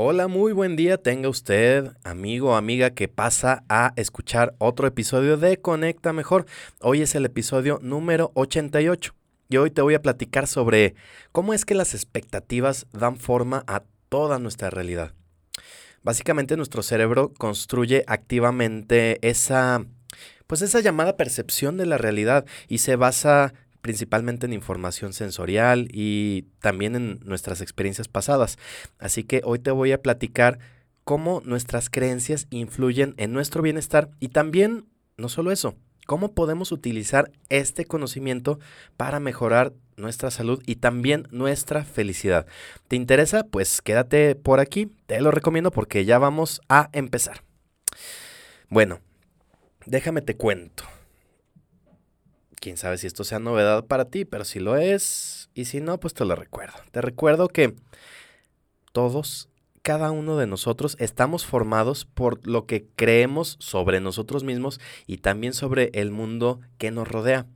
Hola, muy buen día tenga usted, amigo o amiga que pasa a escuchar otro episodio de Conecta Mejor. Hoy es el episodio número 88 y hoy te voy a platicar sobre cómo es que las expectativas dan forma a toda nuestra realidad. Básicamente nuestro cerebro construye activamente esa pues esa llamada percepción de la realidad y se basa principalmente en información sensorial y también en nuestras experiencias pasadas. Así que hoy te voy a platicar cómo nuestras creencias influyen en nuestro bienestar y también, no solo eso, cómo podemos utilizar este conocimiento para mejorar nuestra salud y también nuestra felicidad. ¿Te interesa? Pues quédate por aquí, te lo recomiendo porque ya vamos a empezar. Bueno, déjame te cuento quién sabe si esto sea novedad para ti, pero si lo es, y si no, pues te lo recuerdo. Te recuerdo que todos, cada uno de nosotros, estamos formados por lo que creemos sobre nosotros mismos y también sobre el mundo que nos rodea.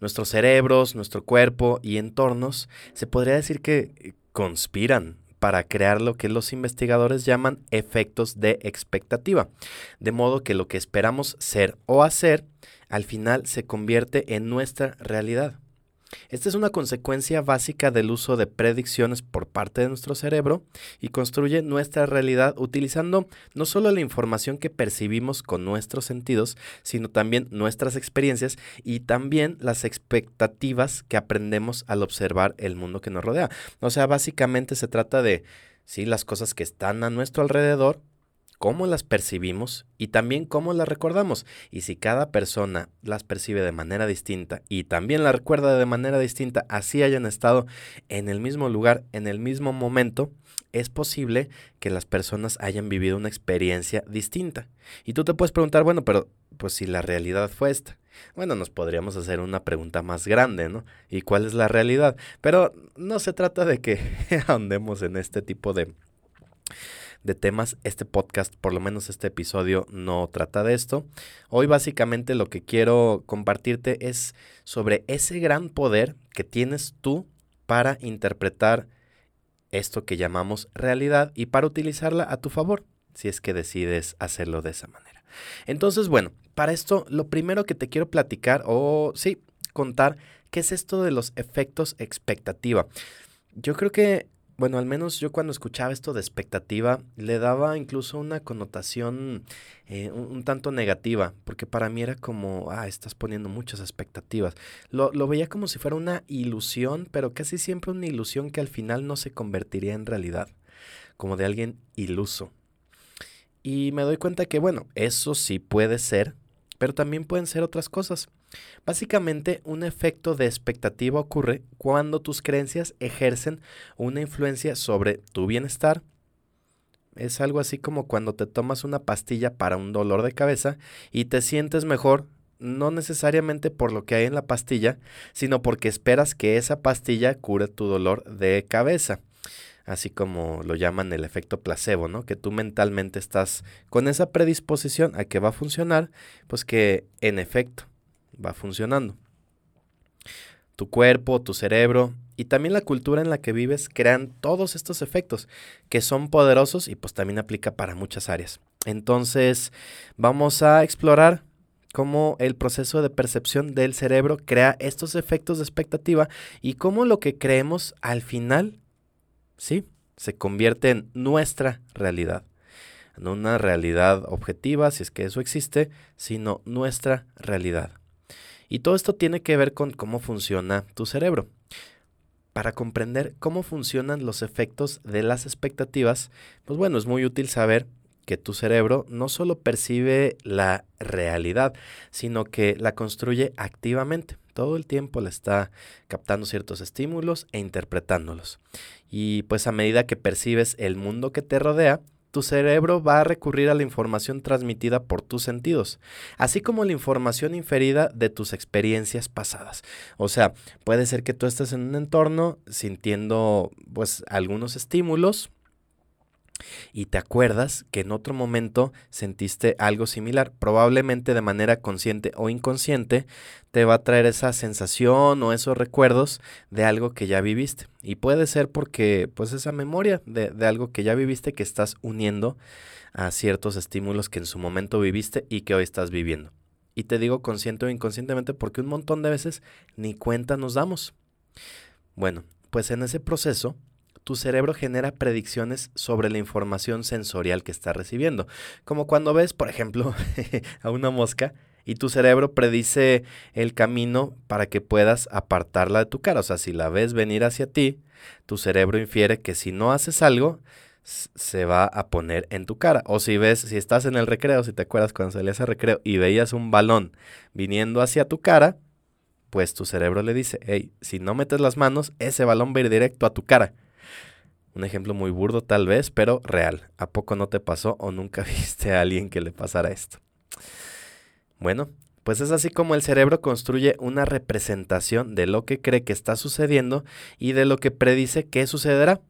Nuestros cerebros, nuestro cuerpo y entornos se podría decir que conspiran para crear lo que los investigadores llaman efectos de expectativa, de modo que lo que esperamos ser o hacer al final se convierte en nuestra realidad. Esta es una consecuencia básica del uso de predicciones por parte de nuestro cerebro y construye nuestra realidad utilizando no solo la información que percibimos con nuestros sentidos, sino también nuestras experiencias y también las expectativas que aprendemos al observar el mundo que nos rodea. O sea, básicamente se trata de, sí, las cosas que están a nuestro alrededor, cómo las percibimos y también cómo las recordamos. Y si cada persona las percibe de manera distinta y también las recuerda de manera distinta, así hayan estado en el mismo lugar, en el mismo momento, es posible que las personas hayan vivido una experiencia distinta. Y tú te puedes preguntar, bueno, pero pues si la realidad fue esta. Bueno, nos podríamos hacer una pregunta más grande, ¿no? ¿Y cuál es la realidad? Pero no se trata de que andemos en este tipo de de temas. Este podcast, por lo menos este episodio, no trata de esto. Hoy básicamente lo que quiero compartirte es sobre ese gran poder que tienes tú para interpretar esto que llamamos realidad y para utilizarla a tu favor, si es que decides hacerlo de esa manera. Entonces, bueno, para esto lo primero que te quiero platicar o sí, contar, ¿qué es esto de los efectos expectativa? Yo creo que bueno, al menos yo cuando escuchaba esto de expectativa, le daba incluso una connotación eh, un, tanto negativa, porque para mí era como, ah, estás poniendo muchas expectativas. Lo, lo veía como si fuera una ilusión, pero casi siempre una ilusión que al final no se convertiría en realidad, como de alguien iluso. Y me doy cuenta que, bueno, eso sí puede ser, pero también pueden ser otras cosas. Básicamente, un efecto de expectativa ocurre cuando tus creencias ejercen una influencia sobre tu bienestar. Es algo así como cuando te tomas una pastilla para un dolor de cabeza y te sientes mejor, no necesariamente por lo que hay en la pastilla, sino porque esperas que esa pastilla cure tu dolor de cabeza así como lo llaman el efecto placebo, ¿no? Que tú mentalmente estás con esa predisposición a que va a funcionar, pues que en efecto va funcionando. Tu cuerpo, tu cerebro y también la cultura en la que vives crean todos estos efectos que son poderosos y pues también aplica para muchas áreas. Entonces vamos a explorar cómo el proceso de percepción del cerebro crea estos efectos de expectativa y cómo lo que creemos al final, sí, se convierte en nuestra realidad. No una realidad objetiva, si es que eso existe, sino nuestra realidad. Y todo esto tiene que ver con cómo funciona tu cerebro. Para comprender cómo funcionan los efectos de las expectativas, pues bueno, es muy útil saber que tu cerebro no solo percibe la realidad, sino que la construye activamente. Todo el tiempo le está captando ciertos estímulos e interpretándolos. Y pues a medida que percibes el mundo que te rodea, tu cerebro va a recurrir a la información transmitida por tus sentidos, así como la información inferida de tus experiencias pasadas. O sea, puede ser que tú estés en un entorno sintiendo pues algunos estímulos y te acuerdas que en otro momento sentiste algo similar, probablemente de manera consciente o inconsciente, te va a traer esa sensación o esos recuerdos de algo que ya viviste. Y puede ser porque, pues, esa memoria de, de algo que ya viviste que estás uniendo a ciertos estímulos que en su momento viviste y que hoy estás viviendo. Y te digo consciente o inconscientemente porque un montón de veces ni cuenta nos damos. Bueno, pues en ese proceso tu cerebro genera predicciones sobre la información sensorial que está recibiendo. Como cuando ves, por ejemplo, a una mosca y tu cerebro predice el camino para que puedas apartarla de tu cara. O sea, si la ves venir hacia ti, tu cerebro infiere que si no haces algo, se va a poner en tu cara. O si ves, si estás en el recreo, si te acuerdas cuando salías al recreo y veías un balón viniendo hacia tu cara, pues tu cerebro le dice, hey, si no metes las manos, ese balón va a ir directo a tu cara. Un ejemplo muy burdo tal vez, pero real. ¿A poco no te pasó o nunca viste a alguien que le pasara esto? Bueno, pues es así como el cerebro construye una representación de lo que cree que está sucediendo y de lo que predice que sucederá.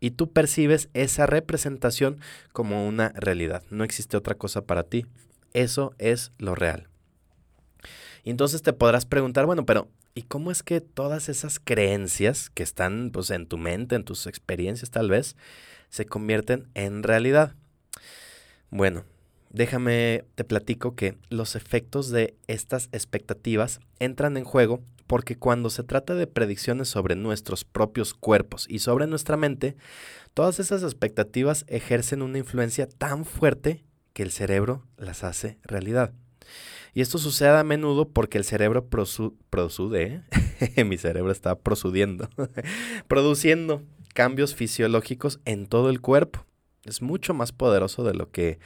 Y tú percibes esa representación como una realidad. No existe otra cosa para ti. Eso es lo real. Y entonces te podrás preguntar, bueno, pero ¿y cómo es que todas esas creencias que están pues, en tu mente, en tus experiencias tal vez, se convierten en realidad? Bueno, déjame, te platico que los efectos de estas expectativas entran en juego porque cuando se trata de predicciones sobre nuestros propios cuerpos y sobre nuestra mente, todas esas expectativas ejercen una influencia tan fuerte que el cerebro las hace realidad. Y esto sucede a menudo porque el cerebro prosude, ¿eh? mi cerebro está prosudiendo, produciendo cambios fisiológicos en todo el cuerpo. Es mucho más poderoso de lo que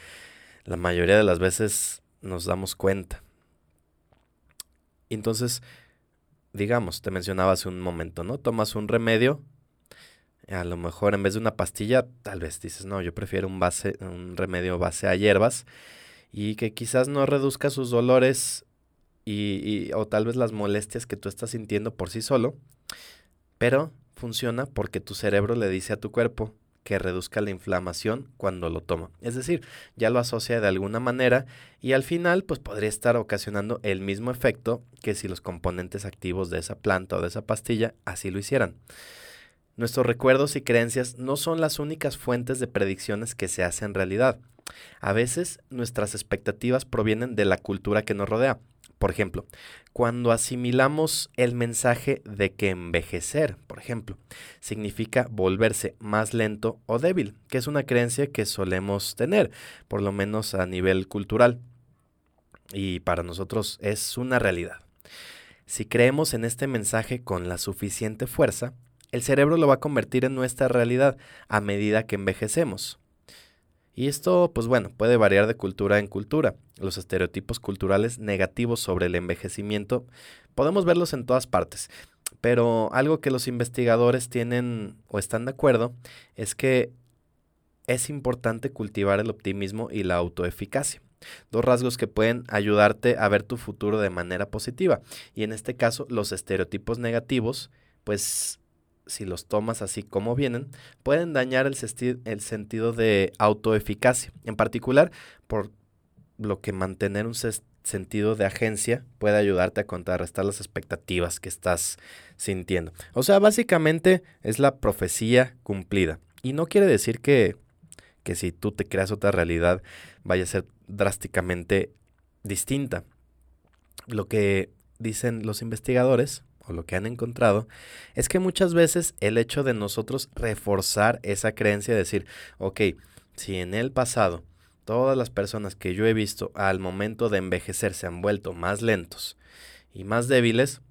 la mayoría de las veces nos damos cuenta. Entonces, digamos, te mencionaba hace un momento, ¿no? Tomas un remedio, a lo mejor en vez de una pastilla, tal vez dices, no, yo prefiero un, base, un remedio base a hierbas y que quizás no reduzca sus dolores y, o tal vez las molestias que tú estás sintiendo por sí solo, pero funciona porque tu cerebro le dice a tu cuerpo que reduzca la inflamación cuando lo toma. Es decir, ya lo asocia de alguna manera y al final pues podría estar ocasionando el mismo efecto que si los componentes activos de esa planta o de esa pastilla así lo hicieran. Nuestros recuerdos y creencias no son las únicas fuentes de predicciones que se hacen realidad. A veces nuestras expectativas provienen de la cultura que nos rodea. Por ejemplo, cuando asimilamos el mensaje de que envejecer, por ejemplo, significa volverse más lento o débil, que es una creencia que solemos tener, por lo menos a nivel cultural. Y para nosotros es una realidad. Si creemos en este mensaje con la suficiente fuerza, el cerebro lo va a convertir en nuestra realidad a medida que envejecemos. Y esto, pues bueno, puede variar de cultura en cultura. Los estereotipos culturales negativos sobre el envejecimiento podemos verlos en todas partes. Pero algo que los investigadores tienen o están de acuerdo es que es importante cultivar el optimismo y la autoeficacia. Dos rasgos que pueden ayudarte a ver tu futuro de manera positiva. Y en este caso, los estereotipos negativos, pues si los tomas así como vienen, pueden dañar el, el sentido de autoeficacia. En particular, por lo que mantener un sentido de agencia puede ayudarte a contrarrestar las expectativas que estás sintiendo. O sea, básicamente es la profecía cumplida. Y no quiere decir que, que si tú te creas otra realidad vaya a ser drásticamente distinta. Lo que dicen los investigadores o lo que han encontrado, es que muchas veces el hecho de nosotros reforzar esa creencia, de decir, ok, si en el pasado todas las personas que yo he visto al momento de envejecer se han vuelto más lentos y más débiles,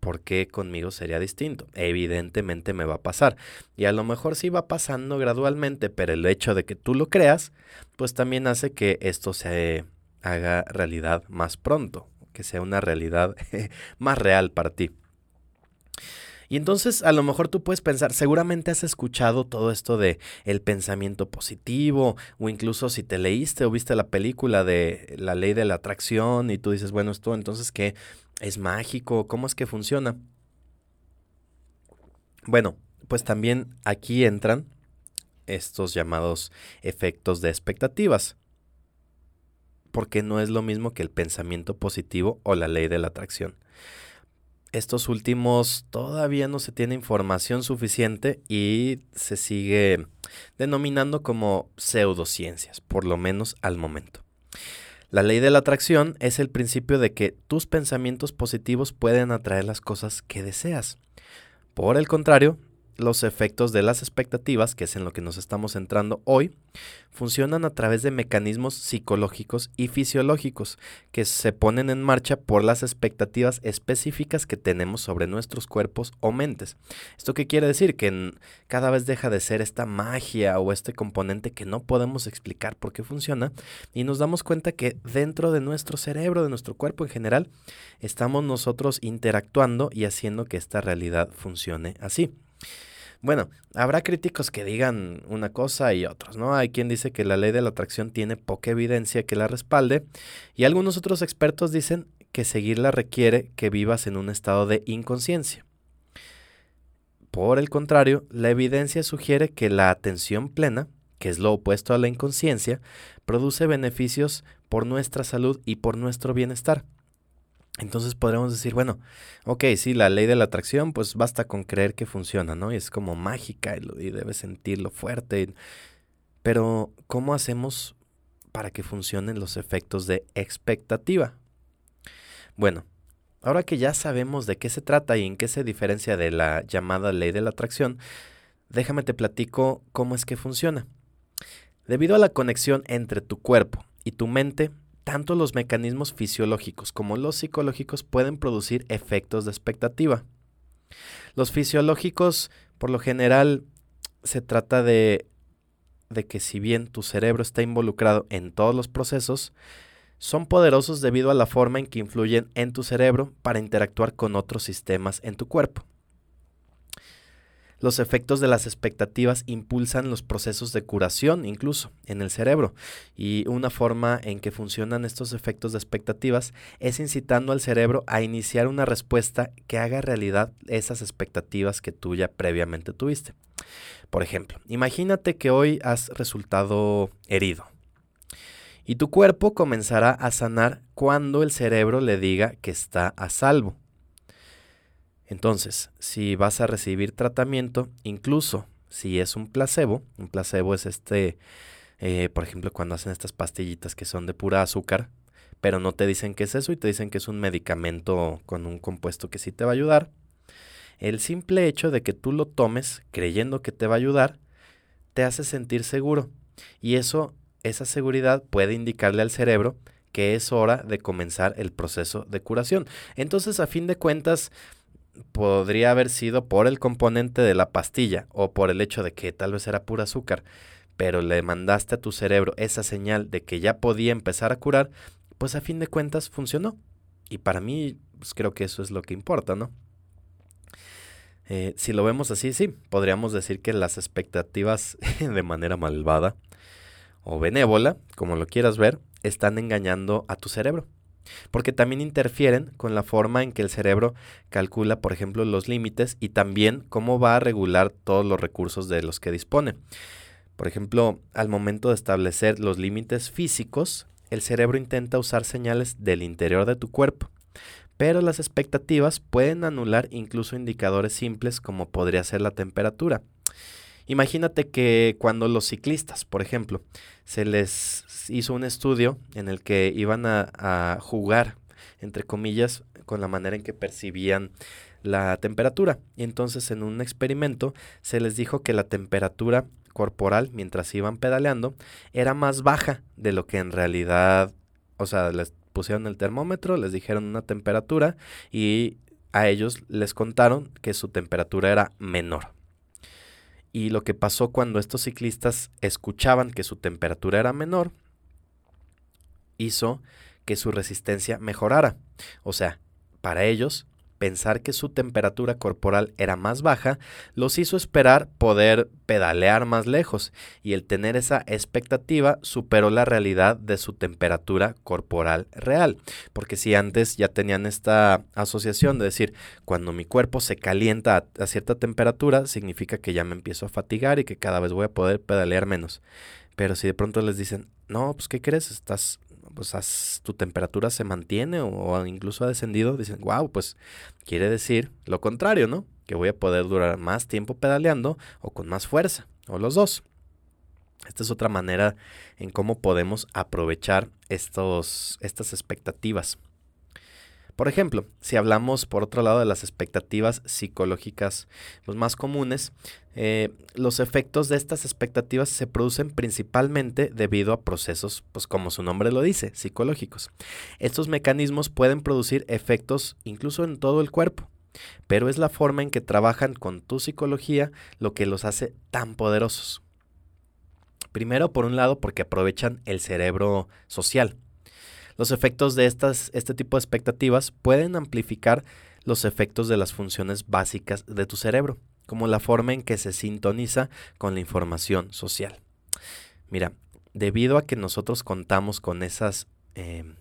¿por qué conmigo sería distinto? Evidentemente me va a pasar. Y a lo mejor sí va pasando gradualmente, pero el hecho de que tú lo creas, pues también hace que esto se haga realidad más pronto, que sea una realidad más real para ti. Y entonces a lo mejor tú puedes pensar, seguramente has escuchado todo esto de el pensamiento positivo o incluso si te leíste o viste la película de la ley de la atracción y tú dices, bueno, esto entonces qué es mágico, ¿cómo es que funciona? Bueno, pues también aquí entran estos llamados efectos de expectativas. Porque no es lo mismo que el pensamiento positivo o la ley de la atracción. Estos últimos todavía no se tiene información suficiente y se sigue denominando como pseudociencias, por lo menos al momento. La ley de la atracción es el principio de que tus pensamientos positivos pueden atraer las cosas que deseas. Por el contrario, los efectos de las expectativas, que es en lo que nos estamos centrando hoy, funcionan a través de mecanismos psicológicos y fisiológicos que se ponen en marcha por las expectativas específicas que tenemos sobre nuestros cuerpos o mentes. ¿Esto qué quiere decir? Que cada vez deja de ser esta magia o este componente que no podemos explicar por qué funciona y nos damos cuenta que dentro de nuestro cerebro, de nuestro cuerpo en general, estamos nosotros interactuando y haciendo que esta realidad funcione así. Bueno, habrá críticos que digan una cosa y otros, ¿no? Hay quien dice que la ley de la atracción tiene poca evidencia que la respalde y algunos otros expertos dicen que seguirla requiere que vivas en un estado de inconsciencia. Por el contrario, la evidencia sugiere que la atención plena, que es lo opuesto a la inconsciencia, produce beneficios por nuestra salud y por nuestro bienestar. Entonces podremos decir, bueno, ok, sí, la ley de la atracción, pues basta con creer que funciona, ¿no? Y es como mágica y, debes sentirlo fuerte. Pero, ¿cómo hacemos para que funcionen los efectos de expectativa? Bueno, ahora que ya sabemos de qué se trata y en qué se diferencia de la llamada ley de la atracción, déjame te platico cómo es que funciona. Debido a la conexión entre tu cuerpo y tu mente, tanto los mecanismos fisiológicos como los psicológicos pueden producir efectos de expectativa. Los fisiológicos, por lo general, se trata de, de que si bien tu cerebro está involucrado en todos los procesos, son poderosos debido a la forma en que influyen en tu cerebro para interactuar con otros sistemas en tu cuerpo. Los efectos de las expectativas impulsan los procesos de curación incluso en el cerebro y una forma en que funcionan estos efectos de expectativas es incitando al cerebro a iniciar una respuesta que haga realidad esas expectativas que tú ya previamente tuviste. Por ejemplo, imagínate que hoy has resultado herido y tu cuerpo comenzará a sanar cuando el cerebro le diga que está a salvo. Entonces, si vas a recibir tratamiento, incluso si es un placebo, un placebo es este, eh, por ejemplo, cuando hacen estas pastillitas que son de pura azúcar, pero no te dicen que es eso y te dicen que es un medicamento con un compuesto que sí te va a ayudar. El simple hecho de que tú lo tomes creyendo que te va a ayudar, te hace sentir seguro. Y eso, esa seguridad puede indicarle al cerebro que es hora de comenzar el proceso de curación. Entonces, a fin de cuentas, podría haber sido por el componente de la pastilla o por el hecho de que tal vez era pura azúcar, pero le mandaste a tu cerebro esa señal de que ya podía empezar a curar, pues a fin de cuentas funcionó. Y para mí, pues creo que eso es lo que importa, ¿no? Eh, si lo vemos así, sí, podríamos decir que las expectativas de manera malvada o benévola, como lo quieras ver, están engañando a tu cerebro porque también interfieren con la forma en que el cerebro calcula, por ejemplo, los límites y también cómo va a regular todos los recursos de los que dispone. Por ejemplo, al momento de establecer los límites físicos, el cerebro intenta usar señales del interior de tu cuerpo, pero las expectativas pueden anular incluso indicadores simples como podría ser la temperatura. Imagínate que cuando los ciclistas, por ejemplo, se les hizo un estudio en el que iban a, jugar, entre comillas, con la manera en que percibían la temperatura. Y entonces en un experimento se les dijo que la temperatura corporal mientras iban pedaleando era más baja de lo que en realidad, o sea, les pusieron el termómetro, les dijeron una temperatura y a ellos les contaron que su temperatura era menor. Y lo que pasó cuando estos ciclistas escuchaban que su temperatura era menor, hizo que su resistencia mejorara. O sea, para ellos, pensar que su temperatura corporal era más baja, los hizo esperar poder pedalear más lejos y el tener esa expectativa superó la realidad de su temperatura corporal real. Porque si antes ya tenían esta asociación de decir, cuando mi cuerpo se calienta a, cierta temperatura, significa que ya me empiezo a fatigar y que cada vez voy a poder pedalear menos. Pero si de pronto les dicen, no, pues ¿qué crees? Estás pues tu temperatura se mantiene o, incluso ha descendido, dicen, wow, pues quiere decir lo contrario, ¿no? Que voy a poder durar más tiempo pedaleando o con más fuerza, o los dos. Esta es otra manera en cómo podemos aprovechar estos, estas expectativas. Por ejemplo, si hablamos por otro lado de las expectativas psicológicas los más comunes, eh, los efectos de estas expectativas se producen principalmente debido a procesos, pues como su nombre lo dice, psicológicos. Estos mecanismos pueden producir efectos incluso en todo el cuerpo, pero es la forma en que trabajan con tu psicología lo que los hace tan poderosos. Primero, por un lado, porque aprovechan el cerebro social. Los efectos de estas, este tipo de expectativas pueden amplificar los efectos de las funciones básicas de tu cerebro, como la forma en que se sintoniza con la información social. Mira, debido a que nosotros contamos con esas, em,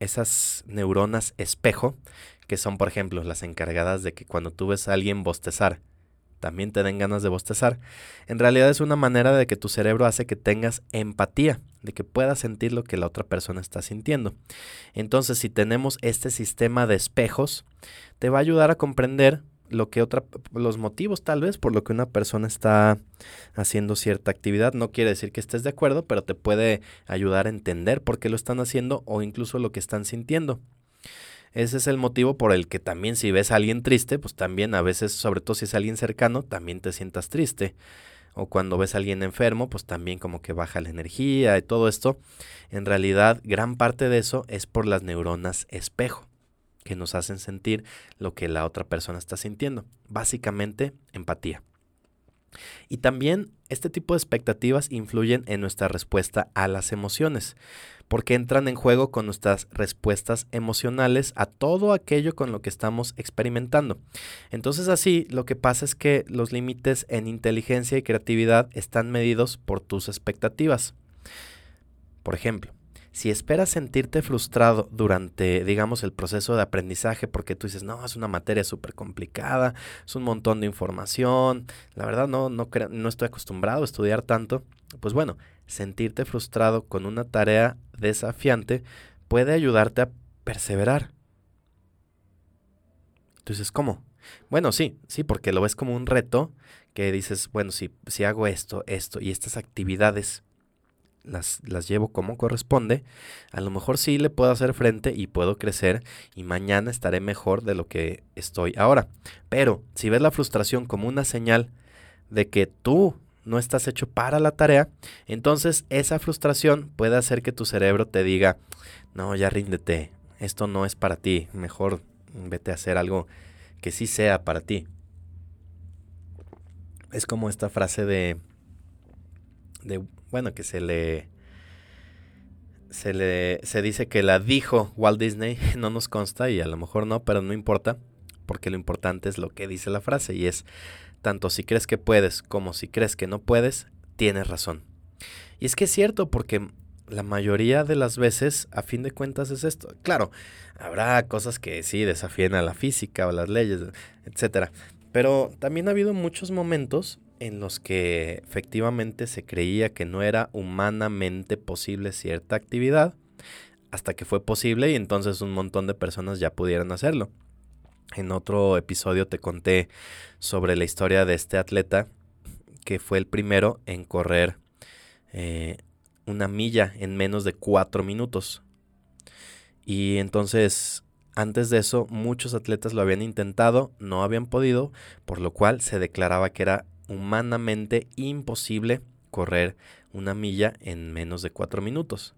esas neuronas espejo, que son, por ejemplo, las encargadas de que cuando tú ves a alguien bostezar, también te den ganas de bostezar. En realidad es una manera de que tu cerebro hace que tengas empatía, de que puedas sentir lo que la otra persona está sintiendo. Entonces, si tenemos este sistema de espejos, te va a ayudar a comprender lo que otra los motivos tal vez por lo que una persona está haciendo cierta actividad no quiere decir que estés de acuerdo pero te puede ayudar a entender por qué lo están haciendo o incluso lo que están sintiendo ese es el motivo por el que también si ves a alguien triste, pues también a veces, sobre todo si es alguien cercano, también te sientas triste. O cuando ves a alguien enfermo, pues también como que baja la energía y todo esto. En realidad, gran parte de eso es por las neuronas espejo, que nos hacen sentir lo que la otra persona está sintiendo. Básicamente, empatía. Y también este tipo de expectativas influyen en nuestra respuesta a las emociones porque entran en juego con nuestras respuestas emocionales a todo aquello con lo que estamos experimentando. Entonces así lo que pasa es que los límites en inteligencia y creatividad están medidos por tus expectativas. Por ejemplo, si esperas sentirte frustrado durante, digamos, el proceso de aprendizaje porque tú dices, no, es una materia súper complicada, es un montón de información, la verdad no, no, no estoy acostumbrado a estudiar tanto, pues bueno, sentirte frustrado con una tarea desafiante puede ayudarte a perseverar. Entonces, ¿cómo? Bueno, sí, sí, porque lo ves como un reto que dices, bueno, si, si hago esto, esto y estas actividades las, las llevo como corresponde, a lo mejor sí le puedo hacer frente y puedo crecer y mañana estaré mejor de lo que estoy ahora. Pero si ves la frustración como una señal de que tú no estás hecho para la tarea, entonces esa frustración puede hacer que tu cerebro te diga, no, ya ríndete, esto no es para ti, mejor vete a hacer algo que sí sea para ti. Es como esta frase de, de bueno, que se le, se le, se dice que la dijo Walt Disney, no nos consta y a lo mejor no, pero no importa, porque lo importante es lo que dice la frase y es, tanto si crees que puedes como si crees que no puedes, tienes razón. Y es que es cierto, porque la mayoría de las veces, a fin de cuentas, es esto. Claro, habrá cosas que sí desafíen a la física o las leyes, etcétera. Pero también ha habido muchos momentos en los que efectivamente se creía que no era humanamente posible cierta actividad, hasta que fue posible y entonces un montón de personas ya pudieron hacerlo. En otro episodio te conté sobre la historia de este atleta que fue el primero en correr eh, una milla en menos de cuatro minutos. Y entonces, antes de eso, muchos atletas lo habían intentado, no habían podido, por lo cual se declaraba que era humanamente imposible correr una milla en menos de cuatro minutos.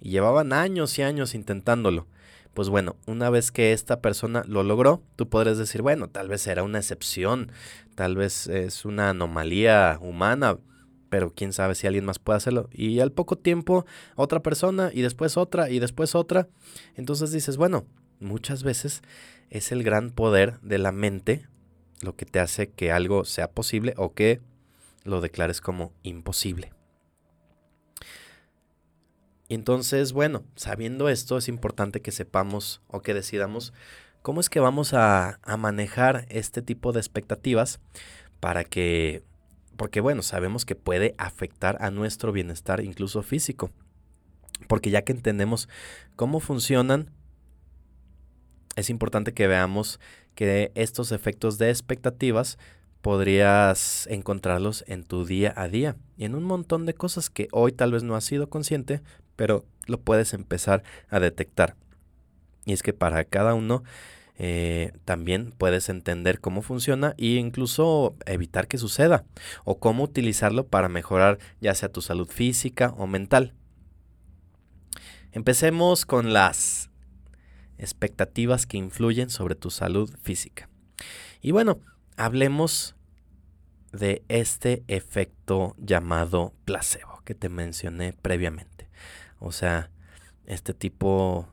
Y llevaban años y años intentándolo. Pues bueno, una vez que esta persona lo logró, tú podrías decir, bueno, tal vez era una excepción, tal vez es una anomalía humana, pero quién sabe si alguien más puede hacerlo. Y al poco tiempo, otra persona, y después otra, y después otra. Entonces dices, bueno, muchas veces es el gran poder de la mente lo que te hace que algo sea posible o que lo declares como imposible. Y entonces, bueno, sabiendo esto, es importante que sepamos o que decidamos cómo es que vamos a, a manejar este tipo de expectativas para que, porque bueno, sabemos que puede afectar a nuestro bienestar incluso físico. Porque ya que entendemos cómo funcionan, es importante que veamos que estos efectos de expectativas podrías encontrarlos en tu día a día y en un montón de cosas que hoy tal vez no has sido consciente, pero lo puedes empezar a detectar. Y es que para cada uno eh, también puedes entender cómo funciona e incluso evitar que suceda o cómo utilizarlo para mejorar ya sea tu salud física o mental. Empecemos con las expectativas que influyen sobre tu salud física. Y bueno, hablemos de este efecto llamado placebo que te mencioné previamente. O sea, este tipo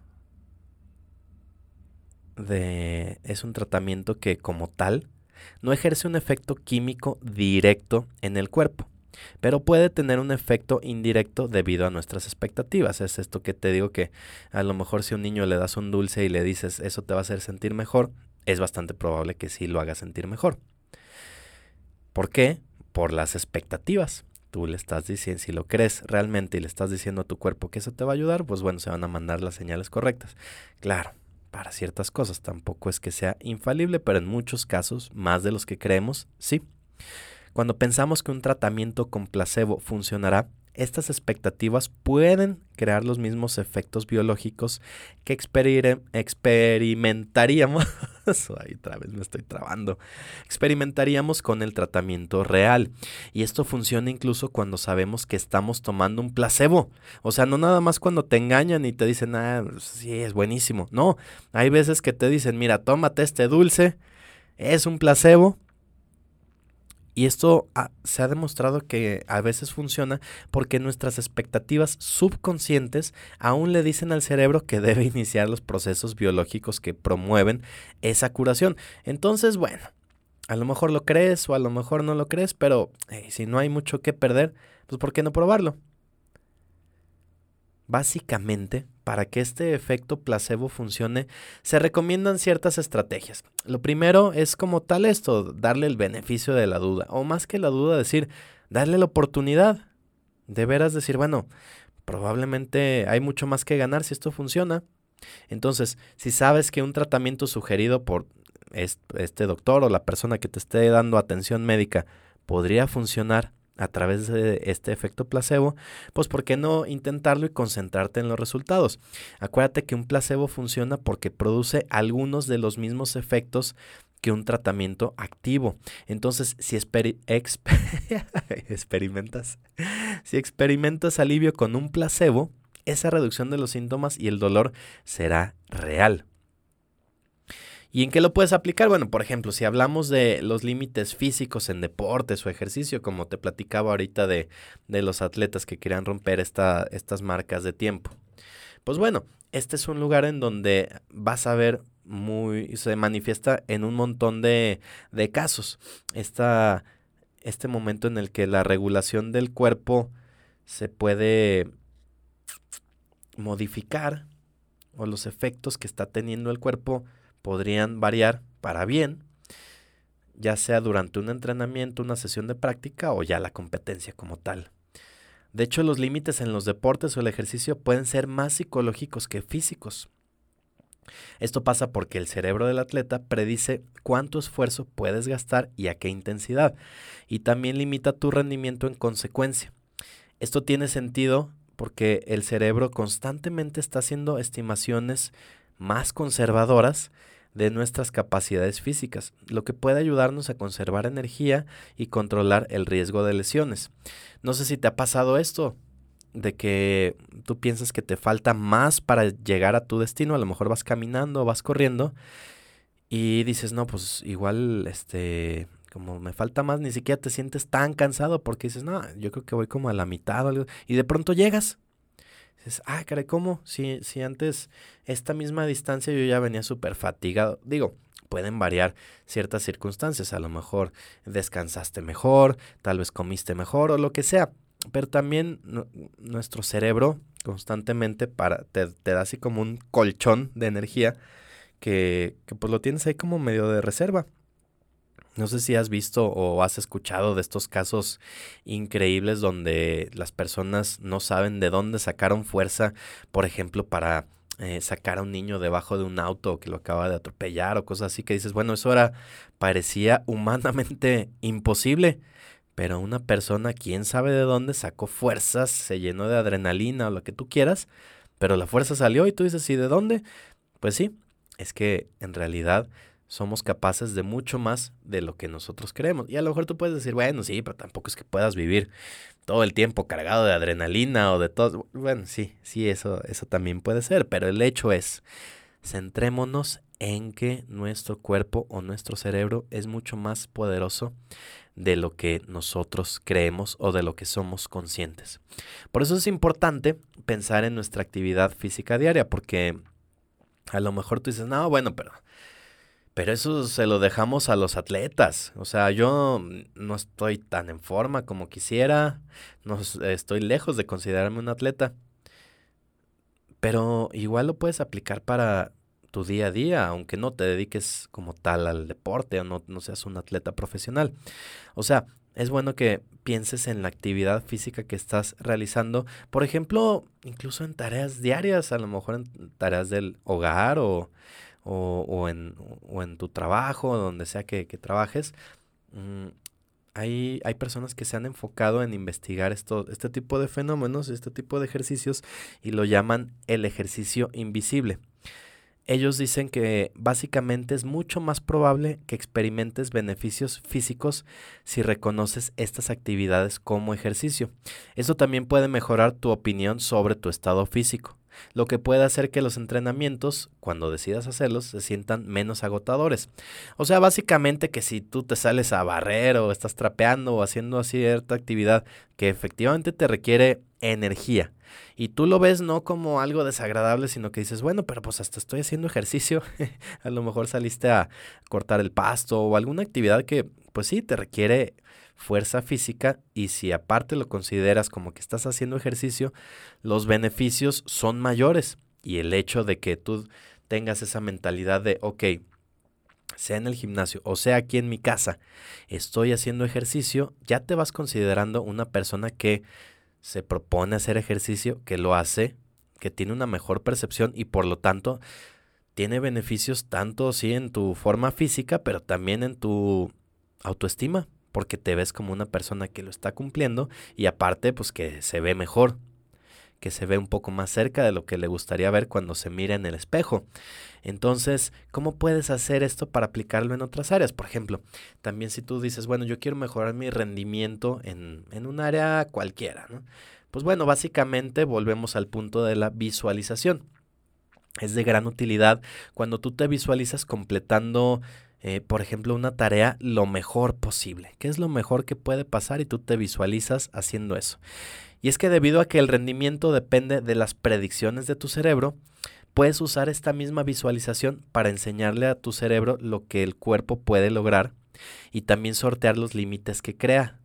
de... es un tratamiento que como tal no ejerce un efecto químico directo en el cuerpo, pero puede tener un efecto indirecto debido a nuestras expectativas. Es esto que te digo que a lo mejor si a un niño le das un dulce y le dices eso te va a hacer sentir mejor, es bastante probable que sí lo haga sentir mejor. ¿Por qué? Por las expectativas. Tú le estás diciendo, si lo crees realmente y le estás diciendo a tu cuerpo que eso te va a ayudar, pues bueno, se van a mandar las señales correctas. Claro, para ciertas cosas tampoco es que sea infalible, pero en muchos casos, más de los que creemos, sí. Cuando pensamos que un tratamiento con placebo funcionará, estas expectativas pueden crear los mismos efectos biológicos que experimentaríamos. Ahí otra vez me estoy trabando. Experimentaríamos con el tratamiento real. Y esto funciona incluso cuando sabemos que estamos tomando un placebo. O sea, no nada más cuando te engañan y te dicen, ah, sí, es buenísimo. No, hay veces que te dicen, mira, tómate este dulce, es un placebo y esto se ha demostrado que a veces funciona porque nuestras expectativas subconscientes aún le dicen al cerebro que debe iniciar los procesos biológicos que promueven esa curación. Entonces, bueno, a lo mejor lo crees o a lo mejor no lo crees, pero si no hay mucho que perder, pues ¿por qué no probarlo? Básicamente, para que este efecto placebo funcione, se recomiendan ciertas estrategias. Lo primero es como tal esto, darle el beneficio de la duda, o más que la duda, decir, darle la oportunidad. De veras decir, bueno, probablemente hay mucho más que ganar si esto funciona. Entonces, si sabes que un tratamiento sugerido por este doctor o la persona que te esté dando atención médica podría funcionar a través de este efecto placebo, pues ¿por qué no intentarlo y concentrarte en los resultados? Acuérdate que un placebo funciona porque produce algunos de los mismos efectos que un tratamiento activo. Entonces, si experimentas, si experimentas alivio con un placebo, esa reducción de los síntomas y el dolor será real. ¿Y en qué lo puedes aplicar? Bueno, por ejemplo, si hablamos de los límites físicos en deportes o ejercicio, como te platicaba ahorita de, los atletas que querían romper esta, estas marcas de tiempo. Pues bueno, este es un lugar en donde vas a ver muy, se manifiesta en un montón de, de casos. Esta, este momento en el que la regulación del cuerpo se puede modificar o los efectos que está teniendo el cuerpo podrían variar para bien, ya sea durante un entrenamiento, una sesión de práctica o ya la competencia como tal. De hecho, los límites en los deportes o el ejercicio pueden ser más psicológicos que físicos. Esto pasa porque el cerebro del atleta predice cuánto esfuerzo puedes gastar y a qué intensidad, y también limita tu rendimiento en consecuencia. Esto tiene sentido porque el cerebro constantemente está haciendo estimaciones más conservadoras de nuestras capacidades físicas, lo que puede ayudarnos a conservar energía y controlar el riesgo de lesiones. No sé si te ha pasado esto, de que tú piensas que te falta más para llegar a tu destino, a lo mejor vas caminando, vas corriendo y dices, no, pues igual, este, como me falta más, ni siquiera te sientes tan cansado porque dices, no, yo creo que voy como a la mitad y de pronto llegas Dices, ah, caray, ¿cómo? Si, si antes esta misma distancia yo ya venía súper fatigado. Digo, pueden variar ciertas circunstancias. A lo mejor descansaste mejor, tal vez comiste mejor o lo que sea. Pero también nuestro cerebro constantemente para, te, te, da así como un colchón de energía que, que pues lo tienes ahí como medio de reserva. No sé si has visto o has escuchado de estos casos increíbles donde las personas no saben de dónde sacaron fuerza, por ejemplo, para eh, sacar a un niño debajo de un auto que lo acaba de atropellar o cosas así que dices, bueno, eso era, parecía humanamente imposible, pero una persona, quién sabe de dónde, sacó fuerzas, se llenó de adrenalina o lo que tú quieras, pero la fuerza salió y tú dices, ¿y de dónde? Pues sí, es que en realidad somos capaces de mucho más de lo que nosotros creemos. Y a lo mejor tú puedes decir, bueno, sí, pero tampoco es que puedas vivir todo el tiempo cargado de adrenalina o de todo. Bueno, sí, sí, eso, eso también puede ser, pero el hecho es, centrémonos en que nuestro cuerpo o nuestro cerebro es mucho más poderoso de lo que nosotros creemos o de lo que somos conscientes. Por eso es importante pensar en nuestra actividad física diaria, porque a lo mejor tú dices, no, bueno, pero pero eso se lo dejamos a los atletas. O sea, yo no estoy tan en forma como quisiera. No estoy lejos de considerarme un atleta. Pero igual lo puedes aplicar para tu día a día, aunque no te dediques como tal al deporte o no, no seas un atleta profesional. O sea, es bueno que pienses en la actividad física que estás realizando. Por ejemplo, incluso en tareas diarias, a lo mejor en tareas del hogar o o, o, en, o en, tu trabajo, donde sea que, que trabajes, mm, hay, hay, personas que se han enfocado en investigar esto, este tipo de fenómenos, este tipo de ejercicios, y lo llaman el ejercicio invisible. Ellos dicen que básicamente es mucho más probable que experimentes beneficios físicos si reconoces estas actividades como ejercicio. Eso también puede mejorar tu opinión sobre tu estado físico lo que puede hacer que los entrenamientos, cuando decidas hacerlos, se sientan menos agotadores. O sea, básicamente que si tú te sales a barrer o estás trapeando o haciendo cierta actividad que efectivamente te requiere energía, y tú lo ves no como algo desagradable, sino que dices, bueno, pero pues hasta estoy haciendo ejercicio, a lo mejor saliste a cortar el pasto o alguna actividad que pues sí te requiere fuerza física y si aparte lo consideras como que estás haciendo ejercicio, los beneficios son mayores. Y el hecho de que tú tengas esa mentalidad de, ok, sea en el gimnasio o sea aquí en mi casa, estoy haciendo ejercicio, ya te vas considerando una persona que se propone hacer ejercicio, que lo hace, que tiene una mejor percepción y por lo tanto tiene beneficios tanto sí en tu forma física, pero también en tu autoestima, porque te ves como una persona que lo está cumpliendo y aparte pues que se ve mejor, que se ve un poco más cerca de lo que le gustaría ver cuando se mira en el espejo. Entonces, ¿cómo puedes hacer esto para aplicarlo en otras áreas? Por ejemplo, también si tú dices, bueno, yo quiero mejorar mi rendimiento en, en un área cualquiera, ¿no? Pues bueno, básicamente volvemos al punto de la visualización. Es de gran utilidad cuando tú te visualizas completando eh, por ejemplo, una tarea lo mejor posible. ¿Qué es lo mejor que puede pasar? Y tú te visualizas haciendo eso. Y es que debido a que el rendimiento depende de las predicciones de tu cerebro, puedes usar esta misma visualización para enseñarle a tu cerebro lo que el cuerpo puede lograr y también sortear los límites que crea.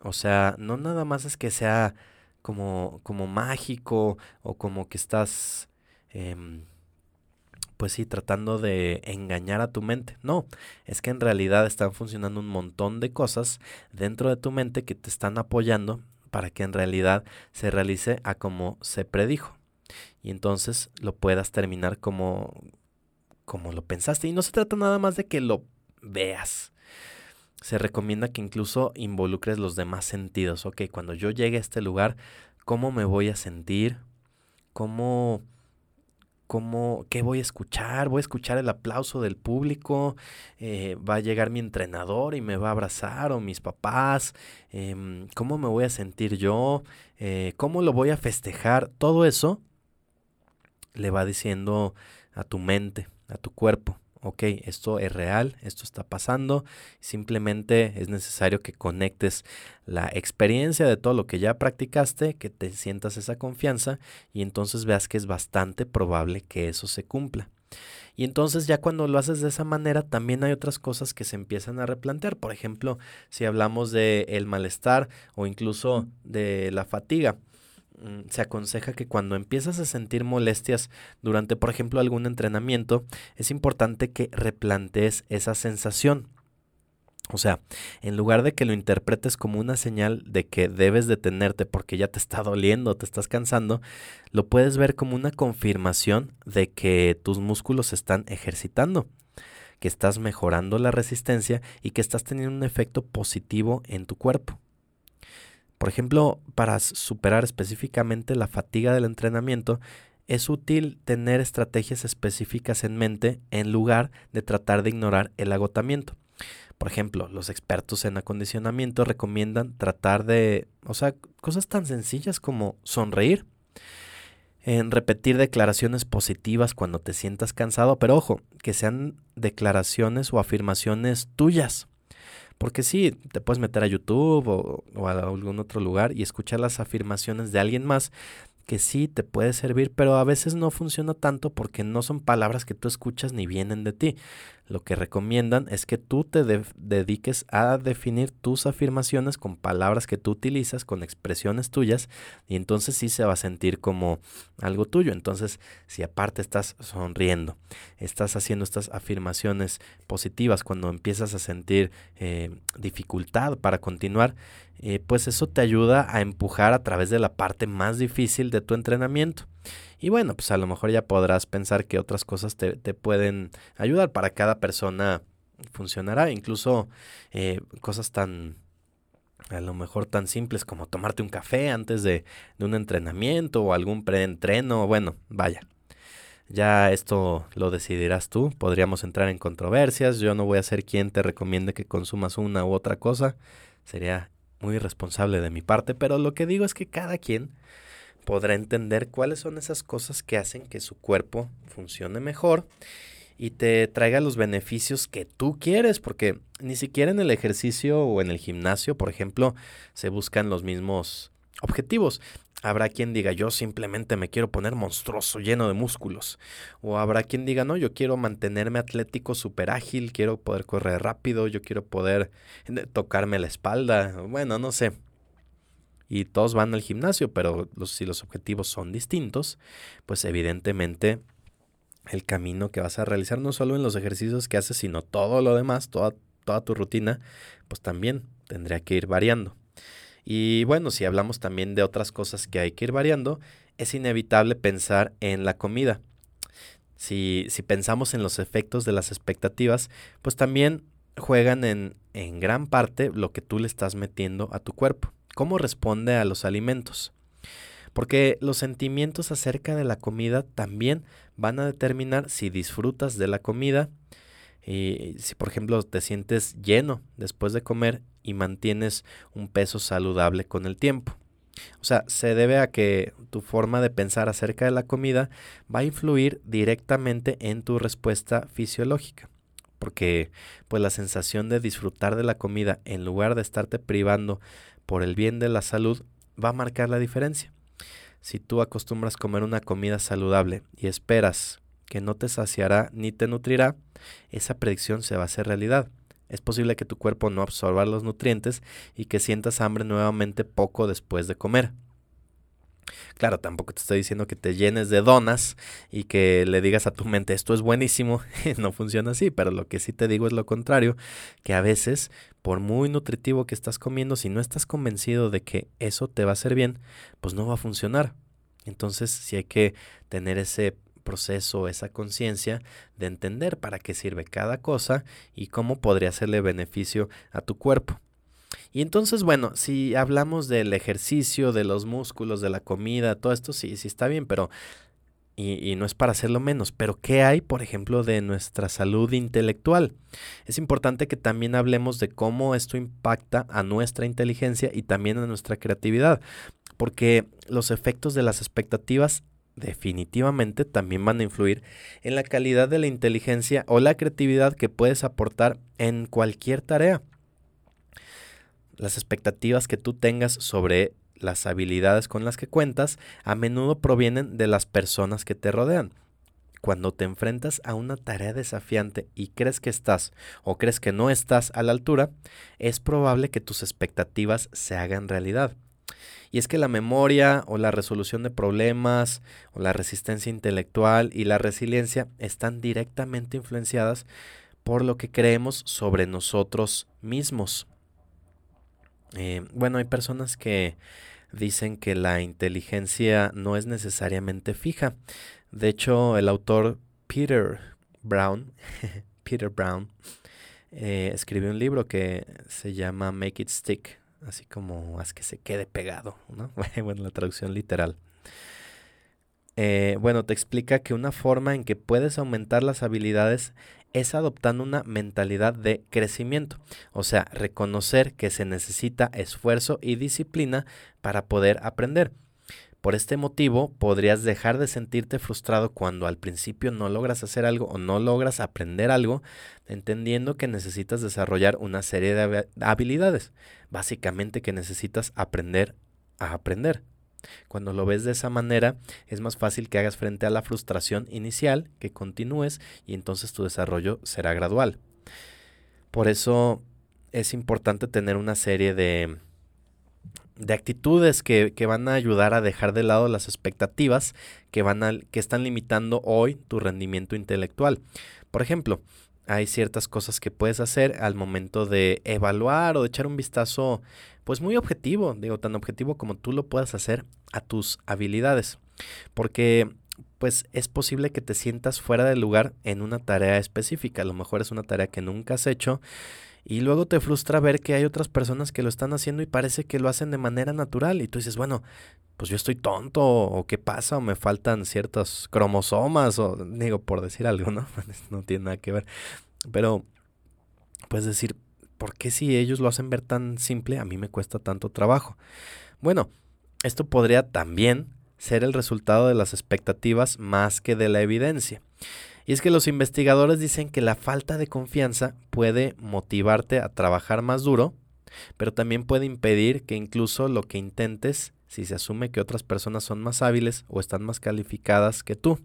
O sea, no nada más es que sea como, como mágico o como que estás... Em, pues sí, tratando de engañar a tu mente. No, es que en realidad están funcionando un montón de cosas dentro de tu mente que te están apoyando para que en realidad se realice a como se predijo. Y entonces lo puedas terminar como, como lo pensaste. Y no se trata nada más de que lo veas. Se recomienda que incluso involucres los demás sentidos. Ok, cuando yo llegue a este lugar, ¿cómo me voy a sentir? ¿Cómo cómo, qué voy a escuchar, voy a escuchar el aplauso del público, eh, va a llegar mi entrenador y me va a abrazar o mis papás, em, cómo me voy a sentir yo, eh, cómo lo voy a festejar, todo eso le va diciendo a tu mente, a tu cuerpo, ok, esto es real, esto está pasando, simplemente es necesario que conectes la experiencia de todo lo que ya practicaste, que te sientas esa confianza y entonces veas que es bastante probable que eso se cumpla. Y entonces ya cuando lo haces de esa manera, también hay otras cosas que se empiezan a replantear. Por ejemplo, si hablamos de el malestar o incluso de la fatiga. Mm, se aconseja que cuando empiezas a sentir molestias durante, por ejemplo, algún entrenamiento, es importante que replantees esa sensación. O sea, en lugar de que lo interpretes como una señal de que debes detenerte porque ya te está doliendo, te estás cansando, lo puedes ver como una confirmación de que tus músculos están ejercitando, que estás mejorando la resistencia y que estás teniendo un efecto positivo en tu cuerpo. Por ejemplo, para superar específicamente la fatiga del entrenamiento, es útil tener estrategias específicas en mente en lugar de tratar de ignorar el agotamiento. Por ejemplo, los expertos en acondicionamiento recomiendan tratar de, o sea, cosas tan sencillas como sonreír, en repetir declaraciones positivas cuando te sientas cansado, pero ojo, que sean declaraciones o afirmaciones tuyas. Porque sí, te puedes meter a YouTube o, a algún otro lugar y escuchar las afirmaciones de alguien más que sí te puede servir, pero a veces no funciona tanto porque no son palabras que tú escuchas ni vienen de ti. Lo que recomiendan es que tú te dediques a definir tus afirmaciones con palabras que tú utilizas, con expresiones tuyas, y entonces sí se va a sentir como algo tuyo. Entonces, si aparte estás sonriendo, estás haciendo estas afirmaciones positivas cuando empiezas a sentir eh, dificultad para continuar, eh, pues eso te ayuda a empujar a través de la parte más difícil de tu entrenamiento. Y bueno, pues a lo mejor ya podrás pensar que otras cosas te, pueden ayudar. Para cada persona funcionará. Incluso eh, cosas tan, a lo mejor tan simples como tomarte un café antes de, de un entrenamiento o algún preentreno. Bueno, vaya. Ya esto lo decidirás tú. Podríamos entrar en controversias. Yo no voy a ser quien te recomiende que consumas una u otra cosa. Sería muy irresponsable de mi parte. Pero lo que digo es que cada quien podrá entender cuáles son esas cosas que hacen que su cuerpo funcione mejor y te traiga los beneficios que tú quieres, porque ni siquiera en el ejercicio o en el gimnasio, por ejemplo, se buscan los mismos objetivos. Habrá quien diga, yo simplemente me quiero poner monstruoso, lleno de músculos. O habrá quien diga, no, yo quiero mantenerme atlético, súper ágil, quiero poder correr rápido, yo quiero poder eh, tocarme la espalda. Bueno, no sé y todos van al gimnasio, pero si los objetivos son distintos, pues evidentemente el camino que vas a realizar no solo en los ejercicios que haces, sino todo lo demás, toda, toda tu rutina, pues también tendría que ir variando. Y bueno, si hablamos también de otras cosas que hay que ir variando, es inevitable pensar en la comida. Si, si pensamos en los efectos de las expectativas, pues también juegan en, en gran parte lo que tú le estás metiendo a tu cuerpo cómo responde a los alimentos. Porque los sentimientos acerca de la comida también van a determinar si disfrutas de la comida y si por ejemplo te sientes lleno después de comer y mantienes un peso saludable con el tiempo. O sea, se debe a que tu forma de pensar acerca de la comida va a influir directamente en tu respuesta fisiológica. Porque pues la sensación de disfrutar de la comida en lugar de estarte privando por el bien de la salud va a marcar la diferencia. Si tú acostumbras comer una comida saludable y esperas que no te saciará ni te nutrirá, esa predicción se va a hacer realidad. Es posible que tu cuerpo no absorba los nutrientes y que sientas hambre nuevamente poco después de comer. Claro, tampoco te estoy diciendo que te llenes de donas y que le digas a tu mente esto es buenísimo, no funciona así, pero lo que sí te digo es lo contrario, que a veces, por muy nutritivo que estás comiendo, si no estás convencido de que eso te va a hacer bien, pues no va a funcionar. Entonces sí hay que tener ese proceso, esa conciencia de entender para qué sirve cada cosa y cómo podría hacerle beneficio a tu cuerpo. Y entonces, bueno, si hablamos del ejercicio, de los músculos, de la comida, todo esto sí, sí está bien, pero... Y, y, no es para hacerlo menos, pero ¿qué hay, por ejemplo, de nuestra salud intelectual? Es importante que también hablemos de cómo esto impacta a nuestra inteligencia y también a nuestra creatividad, porque los efectos de las expectativas definitivamente también van a influir en la calidad de la inteligencia o la creatividad que puedes aportar en cualquier tarea. Las expectativas que tú tengas sobre las habilidades con las que cuentas a menudo provienen de las personas que te rodean. Cuando te enfrentas a una tarea desafiante y crees que estás o crees que no estás a la altura, es probable que tus expectativas se hagan realidad. Y es que la memoria o la resolución de problemas o la resistencia intelectual y la resiliencia están directamente influenciadas por lo que creemos sobre nosotros mismos. Eh, bueno, hay personas que dicen que la inteligencia no es necesariamente fija. De hecho, el autor Peter Brown, Peter Brown, eh, escribió un libro que se llama Make It Stick, así como haz que se quede pegado, ¿no? bueno, la traducción literal. Eh, bueno, te explica que una forma en que puedes aumentar las habilidades es adoptando una mentalidad de crecimiento, o sea, reconocer que se necesita esfuerzo y disciplina para poder aprender. Por este motivo, podrías dejar de sentirte frustrado cuando al principio no logras hacer algo o no logras aprender algo, entendiendo que necesitas desarrollar una serie de habilidades. Básicamente que necesitas aprender a aprender. Cuando lo ves de esa manera, es más fácil que hagas frente a la frustración inicial, que continúes y entonces tu desarrollo será gradual. Por eso es importante tener una serie de de actitudes que, van a ayudar a dejar de lado las expectativas que, van que están limitando hoy tu rendimiento intelectual. Por ejemplo, hay ciertas cosas que puedes hacer al momento de evaluar o de echar un vistazo, pues muy objetivo, digo, tan objetivo como tú lo puedas hacer a tus habilidades. Porque pues es posible que te sientas fuera de lugar en una tarea específica. A lo mejor es una tarea que nunca has hecho y luego te frustra ver que hay otras personas que lo están haciendo y parece que lo hacen de manera natural. Y tú dices, bueno, pues yo estoy tonto, o qué pasa, o me faltan ciertos cromosomas, o digo, por decir algo, ¿no? no tiene nada que ver. Pero puedes decir, ¿por qué si ellos lo hacen ver tan simple, a mí me cuesta tanto trabajo? Bueno, esto podría también ser el resultado de las expectativas más que de la evidencia. Y es que los investigadores dicen que la falta de confianza puede motivarte a trabajar más duro, pero también puede impedir que incluso lo que intentes, si se asume que otras personas son más hábiles o están más calificadas que tú.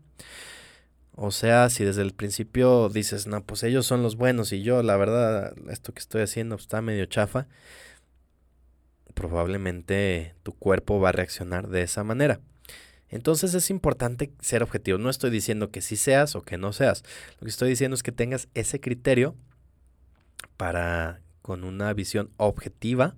O sea, si desde el principio dices, no, pues ellos son los buenos y yo, la verdad, esto que estoy haciendo está medio chafa, probablemente tu cuerpo va a reaccionar de esa manera. Entonces es importante ser objetivo. No estoy diciendo que sí seas o que no seas. Lo que estoy diciendo es que tengas ese criterio para, con una visión objetiva,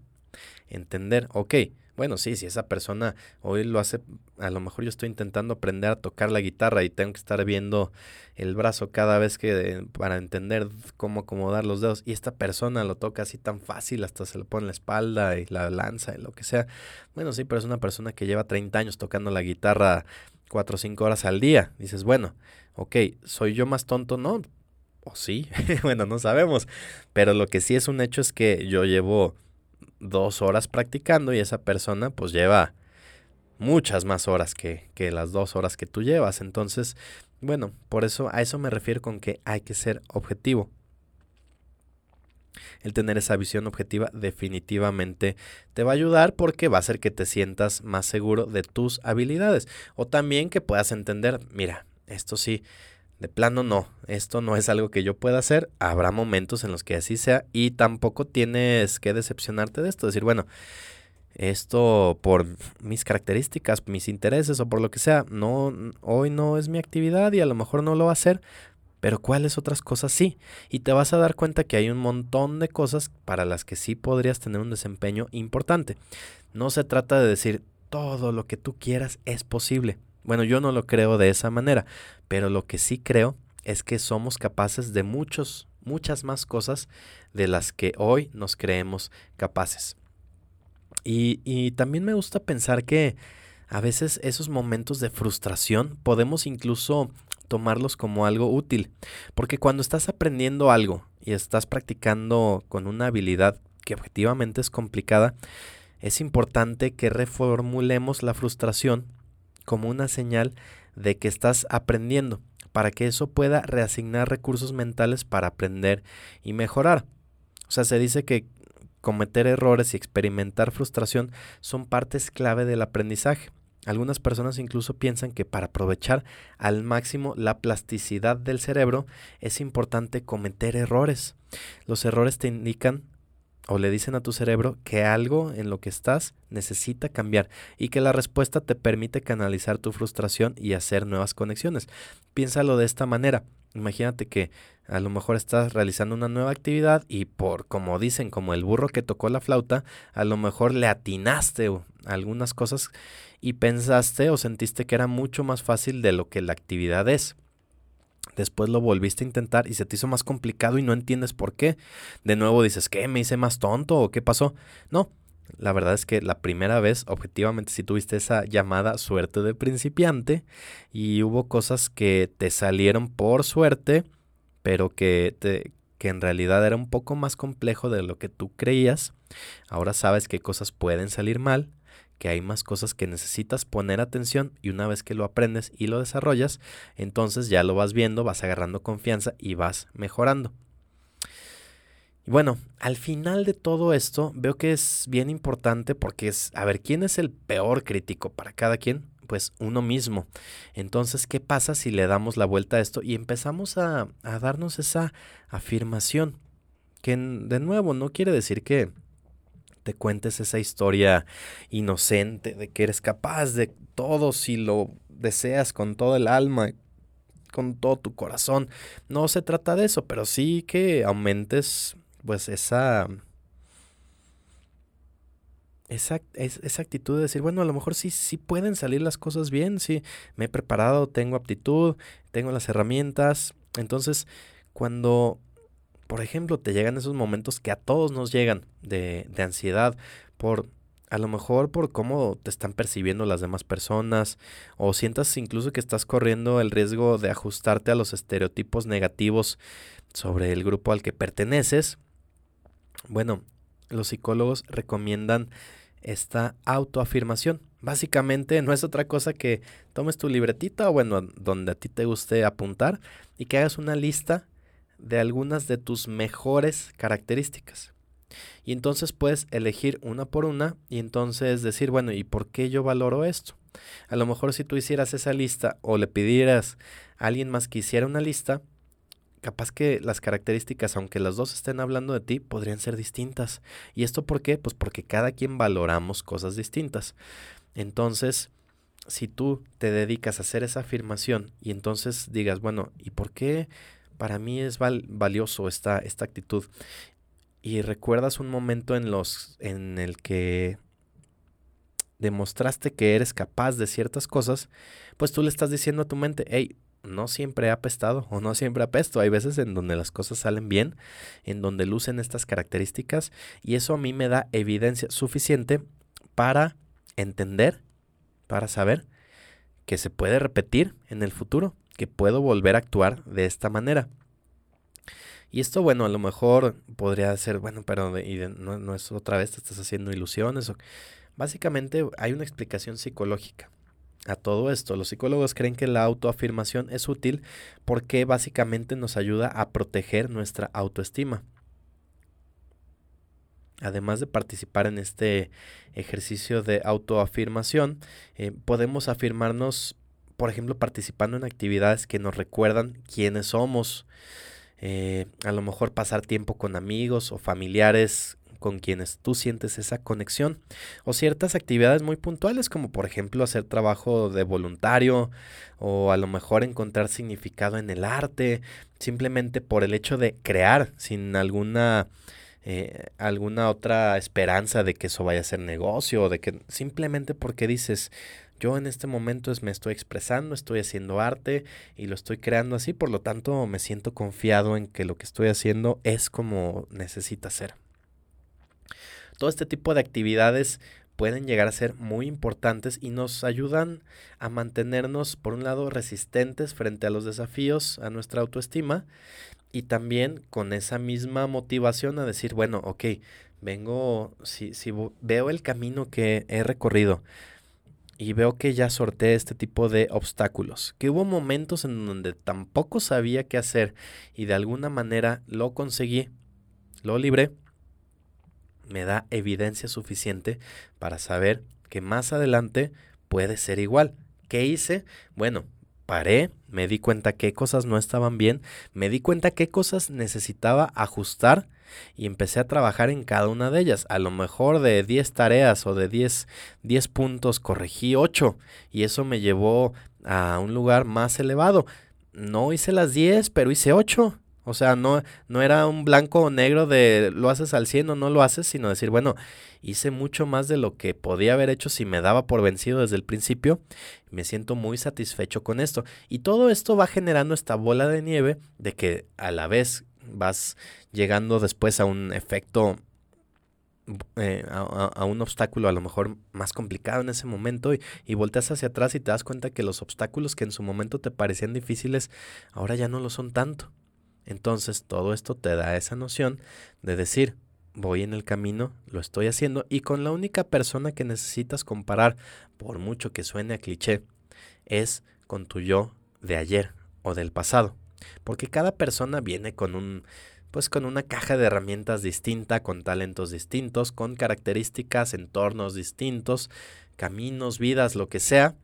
entender, ok, bueno, sí, si esa persona hoy lo hace, a lo mejor yo estoy intentando aprender a tocar la guitarra y tengo que estar viendo el brazo cada vez que para entender cómo acomodar los dedos y esta persona lo toca así tan fácil, hasta se lo pone la espalda y la lanza y lo que sea. Bueno, sí, pero es una persona que lleva 30 años tocando la guitarra 4 o 5 horas al día. Dices, bueno, ok, ¿soy yo más tonto? No, o sí, bueno, no sabemos, pero lo que sí es un hecho es que yo llevo dos horas practicando y esa persona pues lleva muchas más horas que, que las dos horas que tú llevas. Entonces, bueno, por eso a eso me refiero con que hay que ser objetivo. El tener esa visión objetiva definitivamente te va a ayudar porque va a hacer que te sientas más seguro de tus habilidades o también que puedas entender, mira, esto sí, de plano no, esto no es algo que yo pueda hacer, habrá momentos en los que así sea y tampoco tienes que decepcionarte de esto, decir, bueno, esto por mis características, mis intereses o por lo que sea, no hoy no es mi actividad y a lo mejor no lo va a hacer, pero cuáles otras cosas sí. Y te vas a dar cuenta que hay un montón de cosas para las que sí podrías tener un desempeño importante. No se trata de decir todo lo que tú quieras es posible. Bueno, yo no lo creo de esa manera, pero lo que sí creo es que somos capaces de muchos, muchas más cosas de las que hoy nos creemos capaces. Y, y también me gusta pensar que a veces esos momentos de frustración podemos incluso tomarlos como algo útil, porque cuando estás aprendiendo algo y estás practicando con una habilidad que objetivamente es complicada, es importante que reformulemos la frustración como una señal de que estás aprendiendo, para que eso pueda reasignar recursos mentales para aprender y mejorar. O sea, se dice que cometer errores y experimentar frustración son partes clave del aprendizaje. Algunas personas incluso piensan que para aprovechar al máximo la plasticidad del cerebro es importante cometer errores. Los errores te indican o le dicen a tu cerebro que algo en lo que estás necesita cambiar y que la respuesta te permite canalizar tu frustración y hacer nuevas conexiones. Piénsalo de esta manera. Imagínate que a lo mejor estás realizando una nueva actividad y por, como dicen, como el burro que tocó la flauta, a lo mejor le atinaste algunas cosas y pensaste o sentiste que era mucho más fácil de lo que la actividad es. Después lo volviste a intentar y se te hizo más complicado y no entiendes por qué. De nuevo dices, ¿qué? ¿Me hice más tonto o qué pasó? No, la verdad es que la primera vez, objetivamente, si tuviste esa llamada suerte de principiante y hubo cosas que te salieron por suerte, pero que, te, que en realidad era un poco más complejo de lo que tú creías. Ahora sabes que cosas pueden salir mal que hay más cosas que necesitas poner atención y una vez que lo aprendes y lo desarrollas, entonces ya lo vas viendo, vas agarrando confianza y vas mejorando. Y bueno, al final de todo esto veo que es bien importante porque es, a ver, ¿quién es el peor crítico para cada quien? Pues uno mismo. Entonces, ¿qué pasa si le damos la vuelta a esto y empezamos a, a darnos esa afirmación? Que de nuevo no quiere decir que, te cuentes esa historia inocente de que eres capaz de todo si lo deseas con todo el alma, con todo tu corazón. No se trata de eso, pero sí que aumentes pues esa esa, esa, actitud de decir, bueno, a lo mejor sí, sí pueden salir las cosas bien, sí, me he preparado, tengo aptitud, tengo las herramientas. Entonces, cuando por ejemplo, te llegan esos momentos que a todos nos llegan de, de ansiedad por a lo mejor por cómo te están percibiendo las demás personas o sientas incluso que estás corriendo el riesgo de ajustarte a los estereotipos negativos sobre el grupo al que perteneces. Bueno, los psicólogos recomiendan esta autoafirmación. Básicamente no es otra cosa que tomes tu libretita o bueno, donde a ti te guste apuntar y que hagas una lista de algunas de tus mejores características. Y entonces puedes elegir una por una y entonces decir, bueno, ¿y por qué yo valoro esto? A lo mejor si tú hicieras esa lista o le pidieras a alguien más que hiciera una lista, capaz que las características, aunque las dos estén hablando de ti, podrían ser distintas. ¿Y esto por qué? Pues porque cada quien valoramos cosas distintas. Entonces, si tú te dedicas a hacer esa afirmación y entonces digas, bueno, ¿y por qué para mí es valioso esta, esta actitud. Y recuerdas un momento en, los, en el que demostraste que eres capaz de ciertas cosas, pues tú le estás diciendo a tu mente, hey, no siempre he apestado o no siempre apesto. Hay veces en donde las cosas salen bien, en donde lucen estas características y eso a mí me da evidencia suficiente para entender, para saber que se puede repetir en el futuro que puedo volver a actuar de esta manera. Y esto, bueno, a lo mejor podría ser, bueno, pero no, es otra vez, te estás haciendo ilusiones. O, básicamente hay una explicación psicológica a todo esto. Los psicólogos creen que la autoafirmación es útil porque básicamente nos ayuda a proteger nuestra autoestima. Además de participar en este ejercicio de autoafirmación, eh, podemos afirmarnos por ejemplo, participando en actividades que nos recuerdan quiénes somos. Eh, a lo mejor pasar tiempo con amigos o familiares con quienes tú sientes esa conexión. O ciertas actividades muy puntuales, como por ejemplo hacer trabajo de voluntario o a lo mejor encontrar significado en el arte, simplemente por el hecho de crear sin alguna... Eh, alguna otra esperanza de que eso vaya a ser negocio o de que simplemente porque dices yo en este momento es, me estoy expresando, estoy haciendo arte y lo estoy creando así, por lo tanto me siento confiado en que lo que estoy haciendo es como necesita ser. Todo este tipo de actividades pueden llegar a ser muy importantes y nos ayudan a mantenernos, por un lado, resistentes frente a los desafíos, a nuestra autoestima, y también con esa misma motivación a decir, bueno, ok, vengo, si, si veo el camino que he recorrido, y veo que ya sorteé este tipo de obstáculos, que hubo momentos en donde tampoco sabía qué hacer y de alguna manera lo conseguí, lo libré, me da evidencia suficiente para saber que más adelante puede ser igual. ¿Qué hice? Bueno, paré, me di cuenta qué cosas no estaban bien, me di cuenta qué cosas necesitaba ajustar y empecé a trabajar en cada una de ellas. A lo mejor de 10 tareas o de 10, 10 puntos corregí 8 y eso me llevó a un lugar más elevado. No hice las 10, pero hice 8. O sea, no, no era un blanco o negro de lo haces al 100 o no lo haces, sino decir, bueno, hice mucho más de lo que podía haber hecho si me daba por vencido desde el principio. Me siento muy satisfecho con esto. Y todo esto va generando esta bola de nieve de que a la vez vas llegando después a un efecto, eh, a, un obstáculo a lo mejor más complicado en ese momento y, y volteas hacia atrás y te das cuenta que los obstáculos que en su momento te parecían difíciles, ahora ya no lo son tanto. Entonces todo esto te da esa noción de decir, voy en el camino, lo estoy haciendo y con la única persona que necesitas comparar, por mucho que suene a cliché, es con tu yo de ayer o del pasado. Porque cada persona viene con un pues con una caja de herramientas distinta, con talentos distintos, con características, entornos distintos, caminos, vidas, lo que sea.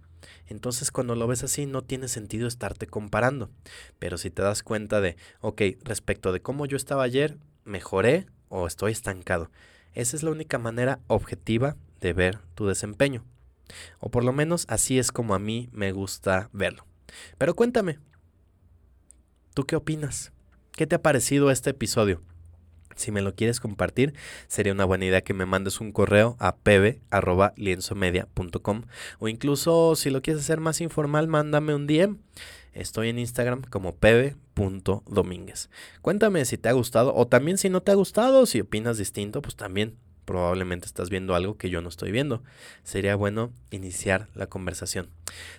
Entonces cuando lo ves así no tiene sentido estarte comparando. Pero si te das cuenta de, ok, respecto de cómo yo estaba ayer, mejoré o estoy estancado. Esa es la única manera objetiva de ver tu desempeño. O por lo menos así es como a mí me gusta verlo. Pero cuéntame, ¿Tú qué opinas? ¿Qué te ha parecido este episodio? Si me lo quieres compartir, sería una buena idea que me mandes un correo a pebe.lienzomedia.com o incluso si lo quieres hacer más informal, mándame un DM. Estoy en Instagram como pebe.domínguez. Cuéntame si te ha gustado o también si no te ha gustado, si opinas distinto, pues también probablemente estás viendo algo que yo no estoy viendo. Sería bueno iniciar la conversación.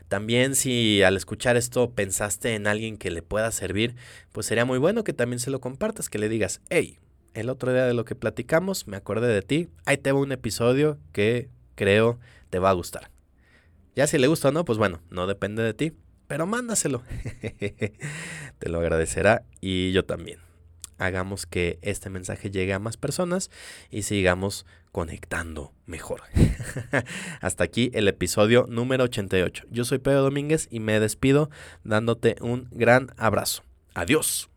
También si al escuchar esto pensaste en alguien que le pueda servir, pues sería muy bueno que también se lo compartas, que le digas, hey, el otro día de lo que platicamos, me acordé de ti, ahí te va un episodio que creo te va a gustar. Ya si le gusta o no, pues bueno, no depende de ti, pero mándaselo. te lo agradecerá y yo también hagamos que este mensaje llegue a más personas y sigamos conectando mejor. Hasta aquí el episodio número 88. Yo soy Pedro Domínguez y me despido dándote un gran abrazo. Adiós.